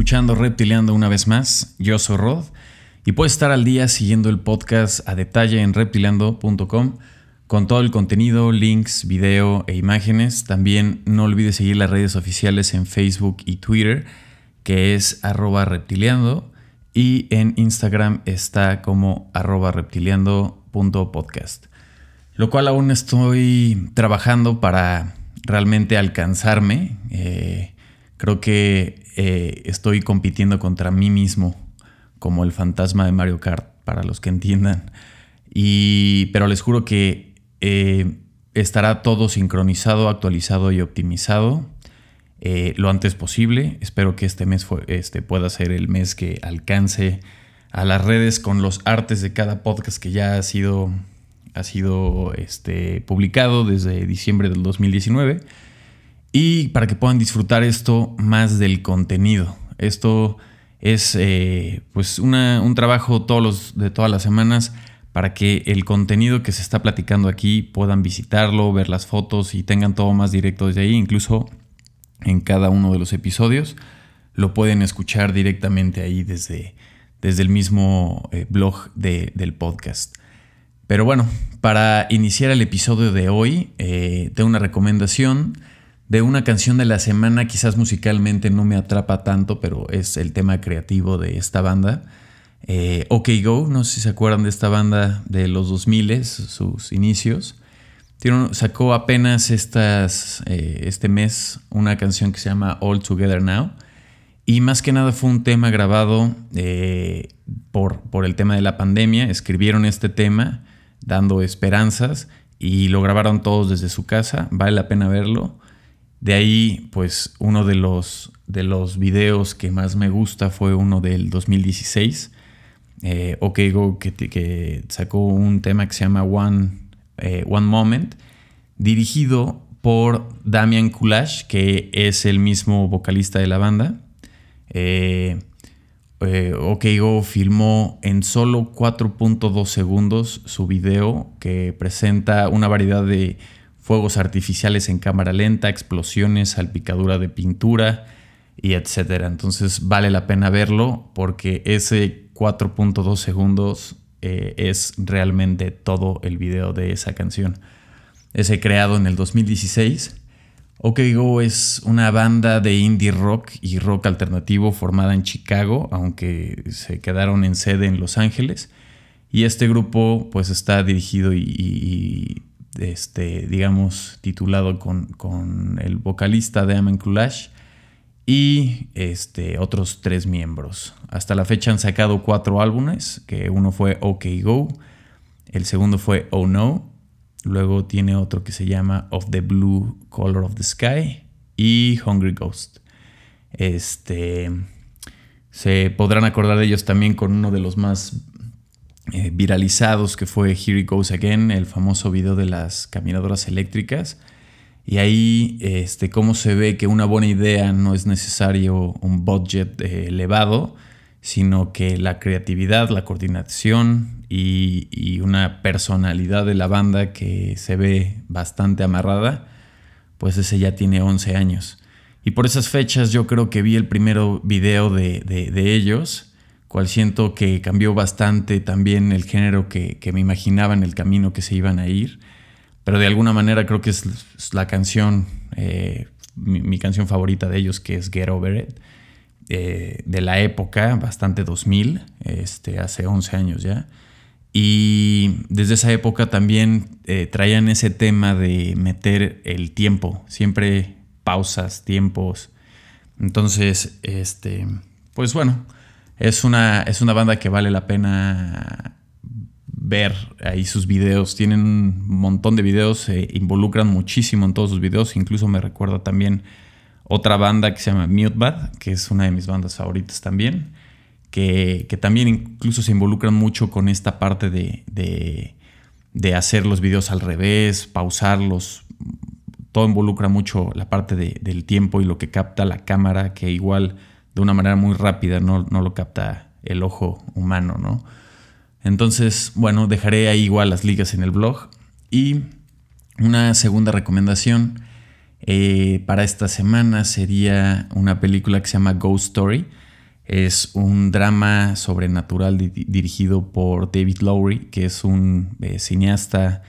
escuchando Reptileando una vez más. Yo soy Rod y puedes estar al día siguiendo el podcast a detalle en reptileando.com con todo el contenido, links, video e imágenes. También no olvides seguir las redes oficiales en Facebook y Twitter, que es arroba reptiliando, y en Instagram está como arroba reptiliando.podcast. Lo cual aún estoy trabajando para realmente alcanzarme. Eh, creo que eh, estoy compitiendo contra mí mismo, como el fantasma de Mario Kart, para los que entiendan. Y, pero les juro que eh, estará todo sincronizado, actualizado y optimizado lo antes posible. Espero que este mes este pueda ser el mes que alcance a las redes con los artes de cada podcast que ya ha sido, ha sido este, publicado desde diciembre del 2019 y para que puedan disfrutar esto más del contenido. Esto es eh, pues un trabajo todos los, de todas las semanas para que el contenido que se está platicando aquí puedan visitarlo, ver las fotos y tengan todo más directo desde ahí, incluso en cada uno de los episodios. Lo pueden escuchar directamente ahí desde, desde el mismo eh, blog del podcast. Pero bueno, para iniciar el episodio de hoy, eh, tengo una recomendación de una canción de la semana, quizás musicalmente no me atrapa tanto, pero es el tema creativo de esta banda. Eh, OK Go, no sé si se acuerdan de esta banda de los 2000, sus inicios. sacó apenas eh, este mes una canción que se llama All Together Now. Y más que nada fue un tema grabado eh, por, por el tema de la pandemia. Escribieron este tema dando esperanzas y lo grabaron todos desde su casa. Vale la pena verlo. De ahí, pues uno de los, de los videos que más me gusta fue uno del 2016. Eh, que, sacó un tema que se llama One, eh, One Moment, dirigido por Damian Kulash, que es el mismo vocalista de la banda. Eh, eh Go filmó en solo 4.2 segundos su video que presenta una variedad de fuegos artificiales en cámara lenta, explosiones, salpicadura de pintura y etcétera. Entonces vale la pena verlo porque ese 4.2 segundos eh, es realmente todo el video de esa canción. Ese creado en el 2016. OK Go es una banda de indie rock y rock alternativo formada en Chicago, aunque se quedaron en sede en Los Ángeles. Y este grupo pues está dirigido y este, digamos, titulado con, el vocalista de Amen y este, otros tres miembros. Hasta la fecha han sacado cuatro álbumes, que uno fue OK Go, el segundo fue Oh No, luego tiene otro que se llama Of the Blue Color of the Sky y Hungry Ghost. Este, se podrán acordar de ellos también con uno de los más eh, viralizados que fue Here It Goes Again, el famoso video de las caminadoras eléctricas. Y ahí, este, cómo se ve que una buena idea no es necesario un budget eh, elevado, sino que la creatividad, la coordinación y, una personalidad de la banda que se ve bastante amarrada, pues ese ya tiene 11 años. Y por esas fechas yo creo que vi el primer video de, de, de ellos cual siento que cambió bastante también el género que, me imaginaba en el camino que se iban a ir. Pero de alguna manera creo que es la canción, eh, mi, canción favorita de ellos, que es Get Over It, eh, de la época, bastante 2000, este, hace 11 años ya. Y desde esa época también eh, traían ese tema de meter el tiempo, siempre pausas, tiempos. Entonces, este, pues bueno, es una, es una banda que vale la pena ver ahí sus videos. Tienen un montón de videos, se involucran muchísimo en todos sus videos. Incluso me recuerda también otra banda que se llama Mutebad, que es una de mis bandas favoritas también. Que, también incluso se involucran mucho con esta parte de, de, hacer los videos al revés, pausarlos. Todo involucra mucho la parte del tiempo y lo que capta la cámara, que igual de una manera muy rápida, no, lo capta el ojo humano, ¿no? Entonces, bueno, dejaré ahí igual las ligas en el blog. Y una segunda recomendación eh, para esta semana sería una película que se llama Ghost Story. Es un drama sobrenatural dirigido por David Lowry, que es un eh, cineasta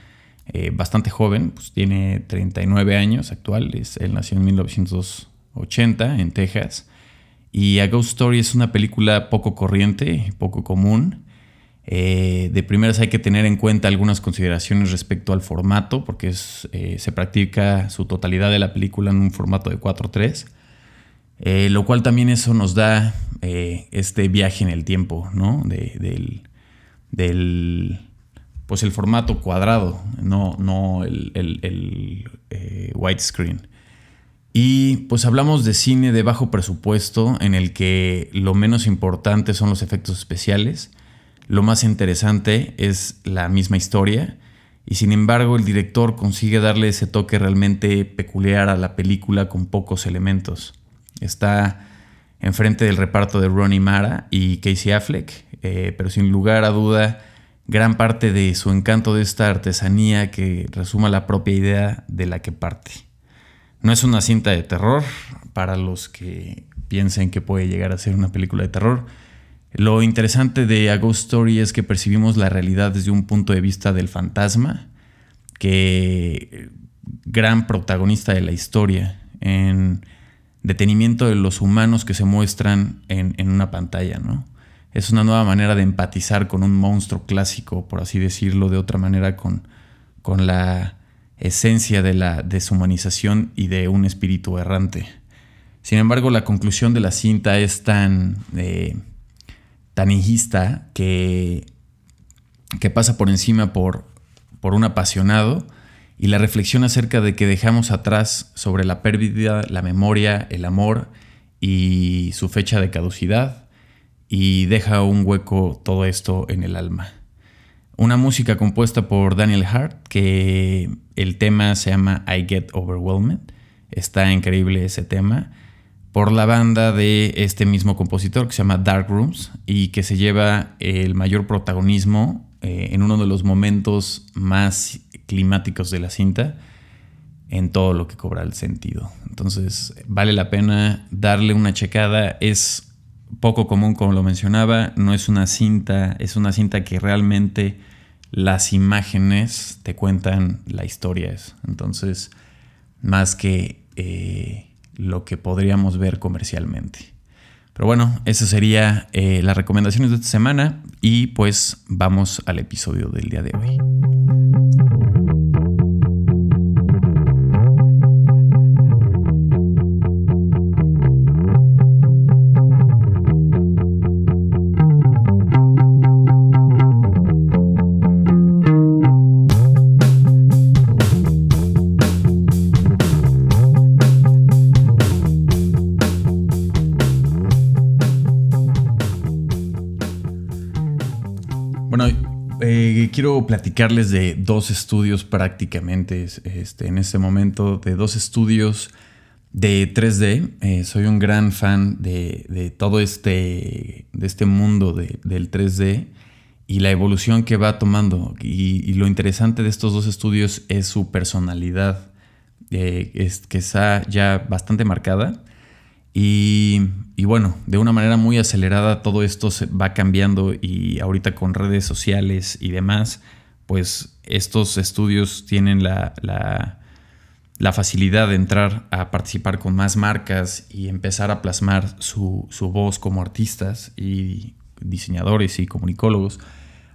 eh, bastante joven, pues tiene 39 años actual, él nació en 1980 en Texas. Y A Ghost Story es una película poco corriente, poco común. Eh, de primeras hay que tener en cuenta algunas consideraciones respecto al formato, porque eh, se practica su totalidad de la película en un formato de 4.3, eh, lo cual también eso nos da este viaje en el tiempo, ¿no? del, del, pues el formato cuadrado, no, no el, el widescreen. Y pues hablamos de cine de bajo presupuesto en el que lo menos importante son los efectos especiales lo más interesante es la misma historia y sin embargo el director consigue darle ese toque realmente peculiar a la película con pocos elementos. Está enfrente del reparto de Ronnie Mara y Casey Affleck, eh, pero sin lugar a duda gran parte de su encanto de esta artesanía que resuma la propia idea de la que parte. No es una cinta de terror para los que piensen que puede llegar a ser una película de terror, lo interesante de A Ghost Story es que percibimos la realidad desde un punto de vista del fantasma, que gran protagonista de la historia, en detenimiento de los humanos que se muestran en, una pantalla, ¿no? Es una nueva manera de empatizar con un monstruo clásico, por así decirlo, de otra manera con, con la esencia de la deshumanización y de un espíritu errante. Sin embargo, la conclusión de la cinta es tan... Eh, tan que, que pasa por encima por, por un apasionado y la reflexión acerca de que dejamos atrás sobre la pérdida, la memoria, el amor y su fecha de caducidad y deja un hueco todo esto en el alma. Una música compuesta por Daniel Hart, que el tema se llama I Get Overwhelmed. Está increíble ese tema por la banda de este mismo compositor que se llama Dark Rooms y que se lleva el mayor protagonismo eh, en uno de los momentos más climáticos de la cinta en todo lo que cobra el sentido. Entonces vale la pena darle una checada. Es poco común como lo mencionaba, no es una cinta, es una cinta que realmente las imágenes te cuentan la historia. Entonces, más que... Eh, lo que podríamos ver comercialmente. Pero bueno, esas serían eh, las recomendaciones de esta semana y pues vamos al episodio del día de hoy. Platicarles de dos estudios prácticamente este, en este momento, de dos estudios de 3D. Eh, soy un gran fan de, todo este, de este mundo del 3D y la evolución que va tomando. Y, lo interesante de estos dos estudios es su personalidad, eh, es, que está ya bastante marcada. Y, bueno, de una manera muy acelerada todo esto se va cambiando y ahorita con redes sociales y demás, pues estos estudios tienen la, facilidad de entrar a participar con más marcas y empezar a plasmar su, voz como artistas y diseñadores y comunicólogos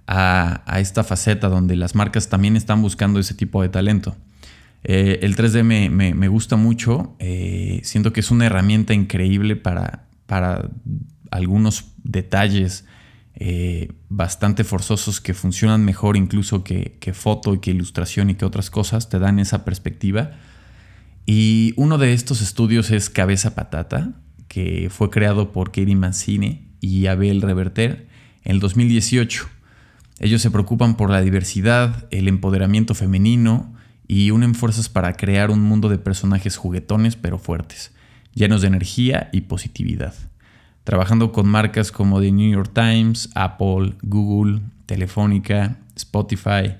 a, a esta faceta donde las marcas también están buscando ese tipo de talento. Eh, el 3D me, gusta mucho, eh, siento que es una herramienta increíble para, para algunos detalles eh, bastante forzosos que funcionan mejor incluso que, foto y que ilustración y que otras cosas, te dan esa perspectiva. Y uno de estos estudios es Cabeza Patata, que fue creado por Katie Mancini y Abel Reverter en el 2018. Ellos se preocupan por la diversidad, el empoderamiento femenino, y unen fuerzas para crear un mundo de personajes juguetones pero fuertes, llenos de energía y positividad. Trabajando con marcas como The New York Times, Apple, Google, Telefónica, Spotify,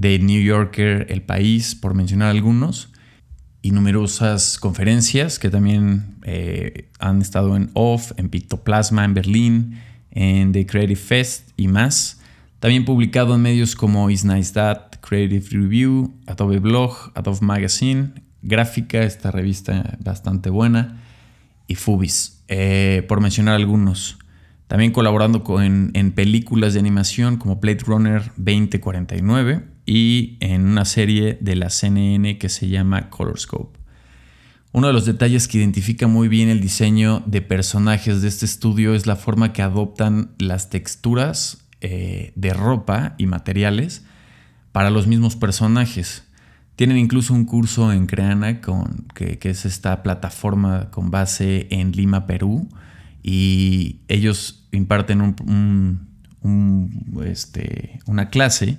The New Yorker, El País, por mencionar algunos. y numerosas conferencias que también eh, han estado en OFF, en Pictoplasma, en Berlín, en The Creative Fest y más. También publicado en medios como Is Nice That, Creative Review, Adobe Blog, Adobe Magazine, Gráfica, esta revista bastante buena, y Fubis, eh, por mencionar algunos. También colaborando en películas de animación como Blade Runner 2049 y en una serie de la CNN que se llama Colorscope. Uno de los detalles que identifica muy bien el diseño de personajes de este estudio es la forma que adoptan las texturas eh, de ropa y materiales para los mismos personajes. Tienen incluso un curso en Creana, con, que, es esta plataforma con base en Lima, Perú, y ellos imparten este, una clase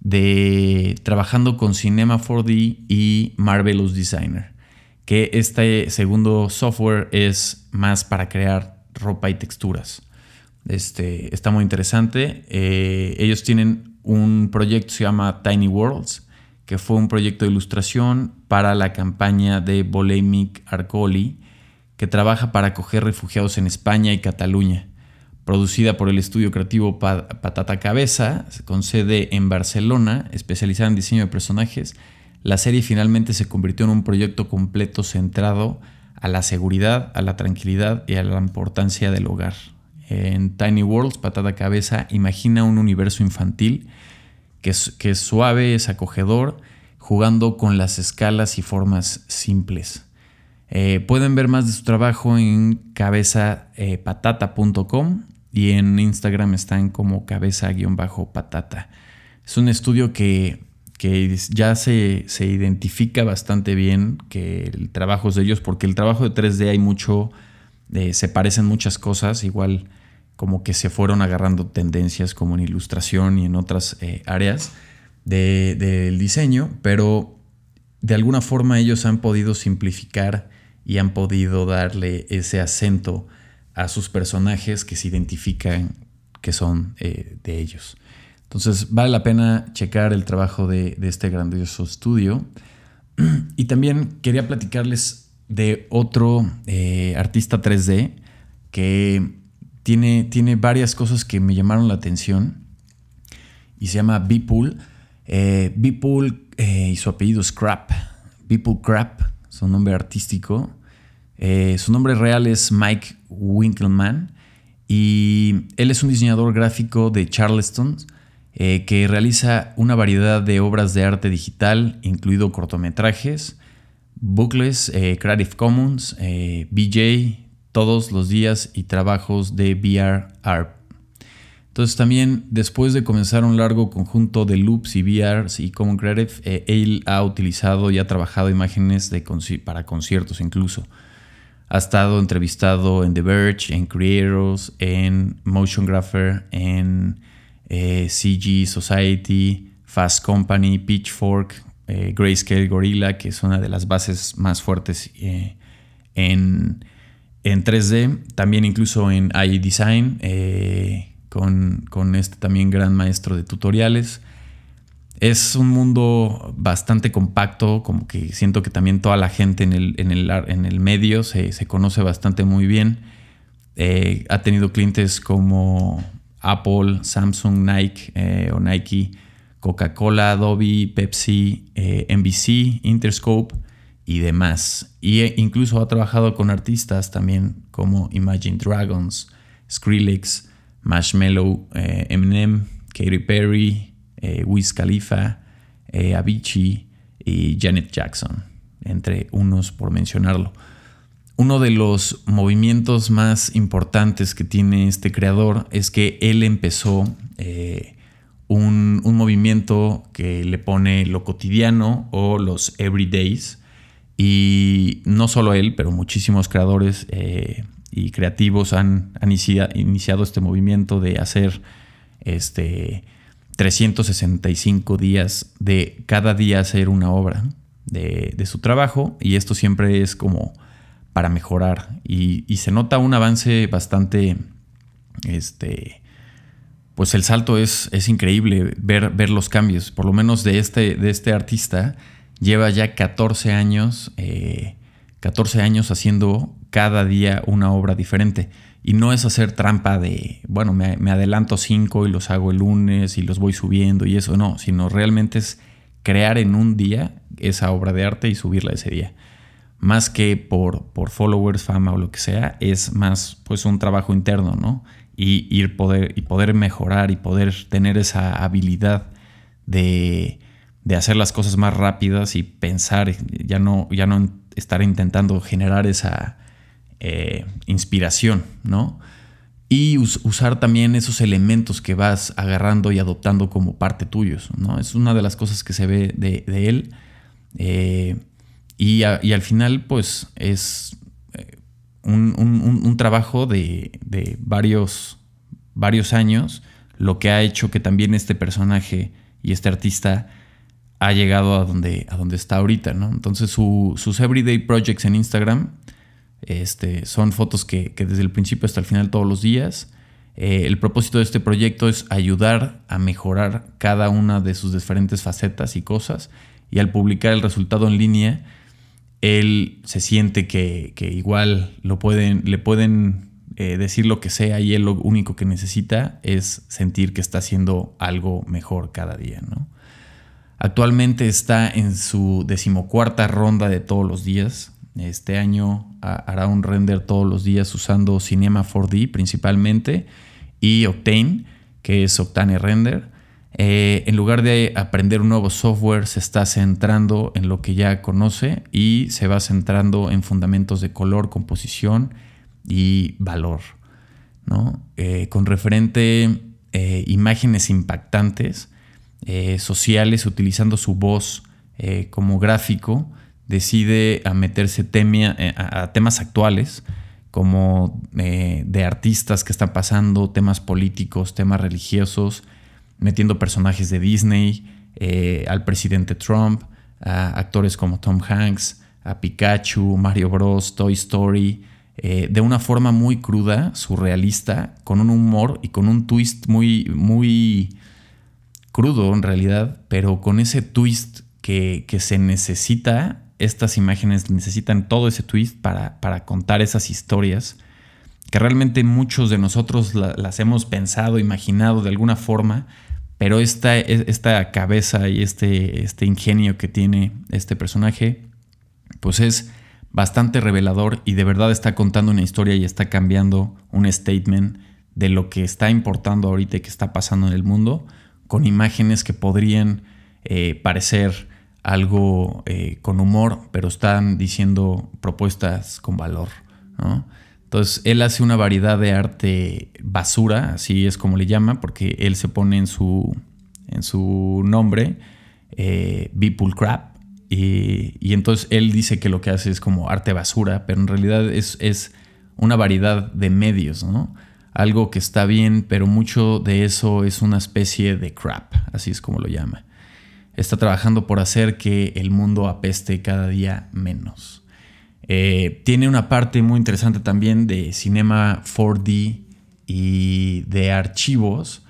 de trabajando con Cinema 4D y Marvelous Designer, que este segundo software es más para crear ropa y texturas. Este, está muy interesante. Eh, ellos tienen un proyecto que se llama Tiny Worlds, que fue un proyecto de ilustración para la campaña de Bolemic Arcoli, que trabaja para acoger refugiados en España y Cataluña producida por el estudio creativo Patata Cabeza, con sede en Barcelona, especializada en diseño de personajes, la serie finalmente se convirtió en un proyecto completo centrado a la seguridad, a la tranquilidad y a la importancia del hogar. En Tiny Worlds, Patata Cabeza imagina un universo infantil que es, que suave, es acogedor, jugando con las escalas y formas simples. Eh, pueden ver más de su trabajo en cabezapatata.com y en Instagram están como cabeza-patata. Es un estudio que, ya se, identifica bastante bien que el trabajo es de ellos, porque el trabajo de 3D hay mucho, eh, se parecen muchas cosas, igual como que se fueron agarrando tendencias como en ilustración y en otras eh, áreas del diseño, pero de alguna forma ellos han podido simplificar y han podido darle ese acento a sus personajes que se identifican que son eh, de ellos. Entonces vale la pena checar el trabajo de, este grandioso estudio. Y también quería platicarles de otro eh, artista 3D que tiene, tiene varias cosas que me llamaron la atención y se llama Beepool. Eh, Beepool y su apellido es Crap. Beepool Crap, su nombre artístico. Eh, su nombre real es Mike Winkelman y él es un diseñador gráfico de Charleston eh, que realiza una variedad de obras de arte digital, incluido cortometrajes, bucles, eh, Creative Commons, BJ, todos los días y trabajos de VR Art. Entonces también después de comenzar un largo conjunto de loops y VRs y Common Creative, él ha utilizado y ha trabajado imágenes para conciertos incluso. Ha estado entrevistado en The Verge, en Creators, en Motion Grapher, en eh, CG Society, Fast Company, Pitchfork, eh, Grayscale Gorilla, que es una de las bases más fuertes eh, en, en, 3D. También incluso en iDesign, con, con este también gran maestro de tutoriales. Es un mundo bastante compacto, como que siento que también toda la gente en el, en el, medio se, conoce bastante muy bien. Eh, ha tenido clientes como Apple, Samsung, Nike eh, o Nike, Coca-Cola, Adobe, Pepsi, eh, NBC, Interscope y demás. Y incluso ha trabajado con artistas también como Imagine Dragons, Skrillex, Marshmello, Eminem, Katy Perry, eh, Khalifa, eh, Avicii y Janet Jackson, entre unos por mencionarlo. Uno de los movimientos más importantes que tiene este creador es que él empezó eh, un, movimiento que le pone lo cotidiano o los everydays. Y no solo él, pero muchísimos creadores y creativos han, han iniciado este movimiento de hacer este, 365 días de cada día hacer una obra de, su trabajo y esto siempre es como para mejorar. Y, se nota un avance bastante, este, pues el salto es, es increíble ver, ver los cambios, por lo menos de este, de este artista lleva ya 14 años, 14 eh, años haciendo cada día una obra diferente. Y no es hacer trampa de, bueno, me, me adelanto cinco y los hago el lunes y los voy subiendo y eso, no, sino realmente es crear en un día esa obra de arte y subirla ese día. Más que por, por followers, fama o lo que sea, es más pues un trabajo interno, ¿no? Y ir poder, y poder mejorar y poder tener esa habilidad de, de hacer las cosas más rápidas y pensar, ya no, ya no estar intentando generar esa eh, inspiración, ¿no? Y usar también esos elementos que vas agarrando y adoptando como parte tuyos, ¿no? Es una de las cosas que se ve de, él. Eh, y, al final, pues, es eh, un, trabajo de, de, varios, varios años, lo que ha hecho que también este personaje y este artista ha llegado a donde, a donde está ahorita, ¿no? Entonces sus everyday projects en Instagram este, son fotos que, desde el principio hasta el final todos los días. Eh, el propósito de este proyecto es ayudar a mejorar cada una de sus diferentes facetas y cosas. Y al publicar el resultado en línea, él se siente que, igual lo pueden, le pueden eh, decir lo que sea y él lo único que necesita es sentir que está haciendo algo mejor cada día. ¿no? Actualmente está en su decimocuarta ronda de todos los días. Este año hará un render todos los días usando Cinema 4D principalmente y Octane, que es Octane Render. Eh, en lugar de aprender un nuevo software, se está centrando en lo que ya conoce y se va centrando en fundamentos de color, composición y valor. ¿no? Eh, con referente eh, imágenes impactantes, sociales, utilizando su voz como gráfico decide a meterse eh, a, temas actuales como eh, de artistas que están pasando, temas políticos, temas religiosos, metiendo personajes de Disney, eh, al presidente Trump, a actores como Tom Hanks, a Pikachu, Mario Bros, Toy Story, de una forma muy cruda, surrealista, con un humor y con un twist muy, muy crudo en realidad, pero con ese twist que, que se necesita estas imágenes necesitan todo ese twist para, contar esas historias que realmente muchos de nosotros las hemos pensado, imaginado de alguna forma, pero esta, esta cabeza y este, este ingenio que tiene este personaje, pues es bastante revelador y de verdad está contando una historia y está cambiando un statement de lo que está importando ahorita y que está pasando en el mundo, con imágenes que podrían eh, parecer algo eh, con humor, pero están diciendo propuestas con valor. Entonces, él hace una variedad de arte basura, así es como le llama, porque él se pone en su, en su nombre, eh, Crap, y, entonces él dice que lo que hace es como arte basura, pero en realidad es, es una variedad de medios, ¿no? Algo que está bien, pero mucho de eso es una especie de crap, así es como lo llama está trabajando por hacer que el mundo apeste cada día menos. Eh, tiene una parte muy interesante también de cinema 4D y de archivos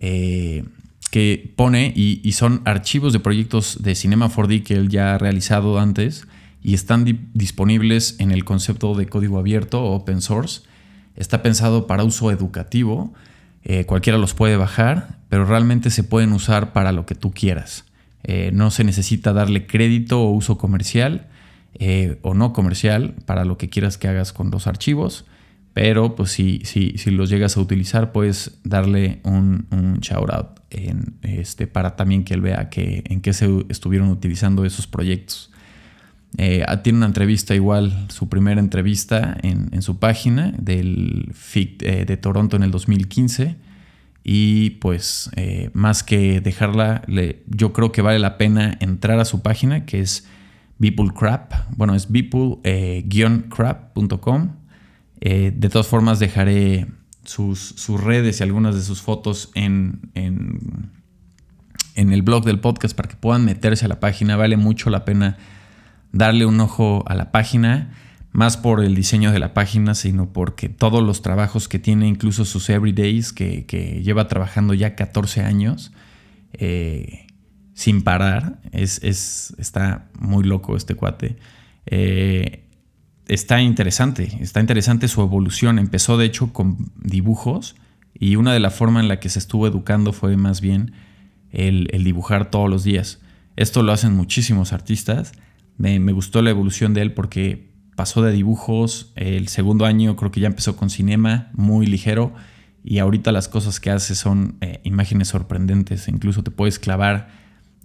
eh, que pone y, son archivos de proyectos de cinema 4D que él ya ha realizado antes y están disponibles en el concepto de código abierto open source. Está pensado para uso educativo, eh, cualquiera los puede bajar, pero realmente se pueden usar para lo que tú quieras. Eh, no se necesita darle crédito o uso comercial eh, o no comercial para lo que quieras que hagas con los archivos. Pero pues si, si, si los llegas a utilizar, puedes darle un, un shout out este, para también que él vea que, en qué se estuvieron utilizando esos proyectos. Eh, ah, tiene una entrevista igual, su primera entrevista en, en su página del FIC de Toronto en el 2015 y pues eh, más que dejarla, yo creo que vale la pena entrar a su página que es Beepulcrap. Bueno, es beeple-crap.com. Eh, de todas formas, dejaré sus, sus, redes y algunas de sus fotos en, en, el blog del podcast para que puedan meterse a la página. Vale mucho la pena darle un ojo a la página más por el diseño de la página, sino porque todos los trabajos que tiene, incluso sus everydays, que, que lleva trabajando ya 14 años, eh, sin parar. Es, está muy loco este cuate. Eh, está interesante, está interesante su evolución. Empezó de hecho con dibujos y una de las formas en la que se estuvo educando fue más bien el, dibujar todos los días. Esto lo hacen muchísimos artistas. Me, me, gustó la evolución de él porque pasó de dibujos, el segundo año creo que ya empezó con cinema, muy ligero, y ahorita las cosas que hace son eh, imágenes sorprendentes, incluso te puedes clavar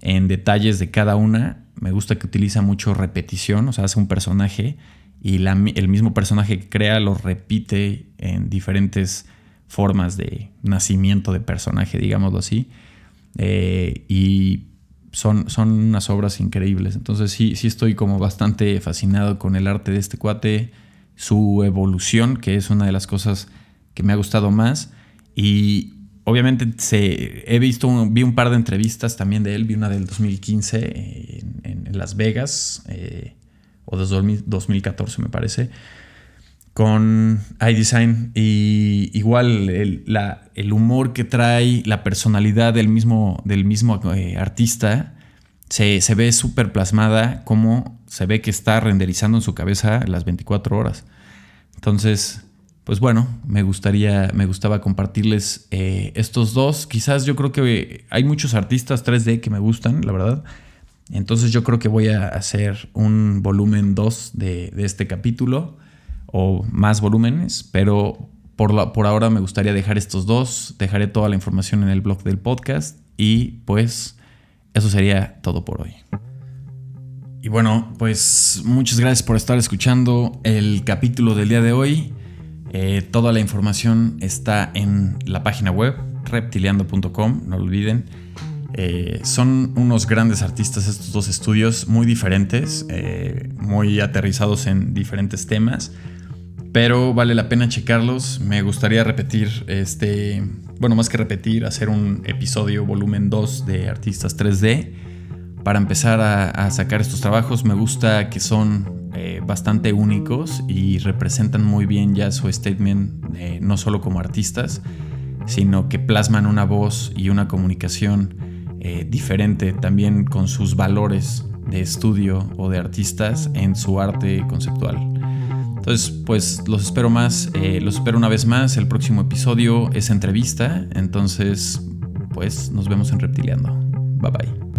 en detalles de cada una. Me gusta que utiliza mucho repetición, o sea, hace un personaje y el mismo personaje que crea lo repite en diferentes formas de nacimiento de personaje, digámoslo así. Eh, y son, son unas obras increíbles. Entonces sí, sí estoy como bastante fascinado con el arte de este cuate, su evolución, que es una de las cosas que me ha gustado más. Y obviamente se, he visto, vi un par de entrevistas también de él, vi una del 2015 en, Las Vegas, eh, o de 2014 me parece, con iDesign y igual el, el, humor que trae, la personalidad del mismo, del mismo eh, artista, se, se ve súper plasmada como se ve que está renderizando en su cabeza las 24 horas. Entonces, pues bueno, me gustaría, me gustaba compartirles eh, estos dos. Quizás yo creo que hay muchos artistas 3D que me gustan, la verdad. Entonces yo creo que voy a hacer un volumen 2 de, este capítulo o más volúmenes, pero por, por ahora me gustaría dejar estos dos. Dejaré toda la información en el blog del podcast y pues eso sería todo por hoy. Y bueno, pues muchas gracias por estar escuchando el capítulo del día de hoy. Eh, toda la información está en la página web reptiliando.com, no lo olviden. Eh, son unos grandes artistas estos dos estudios, muy diferentes, eh, muy aterrizados en diferentes temas, pero vale la pena checarlos. Me gustaría repetir este, bueno, más que repetir, hacer un episodio volumen 2 de artistas 3D para empezar a sacar estos trabajos. Me gusta que son eh, bastante únicos y representan muy bien ya su statement, eh, no solo como artistas, sino que plasman una voz y una comunicación eh, diferente también con sus valores de estudio o de artistas en su arte conceptual. Entonces, pues los espero más, los espero una vez más. El próximo episodio es entrevista, entonces, pues nos vemos en Reptiliando. Bye bye.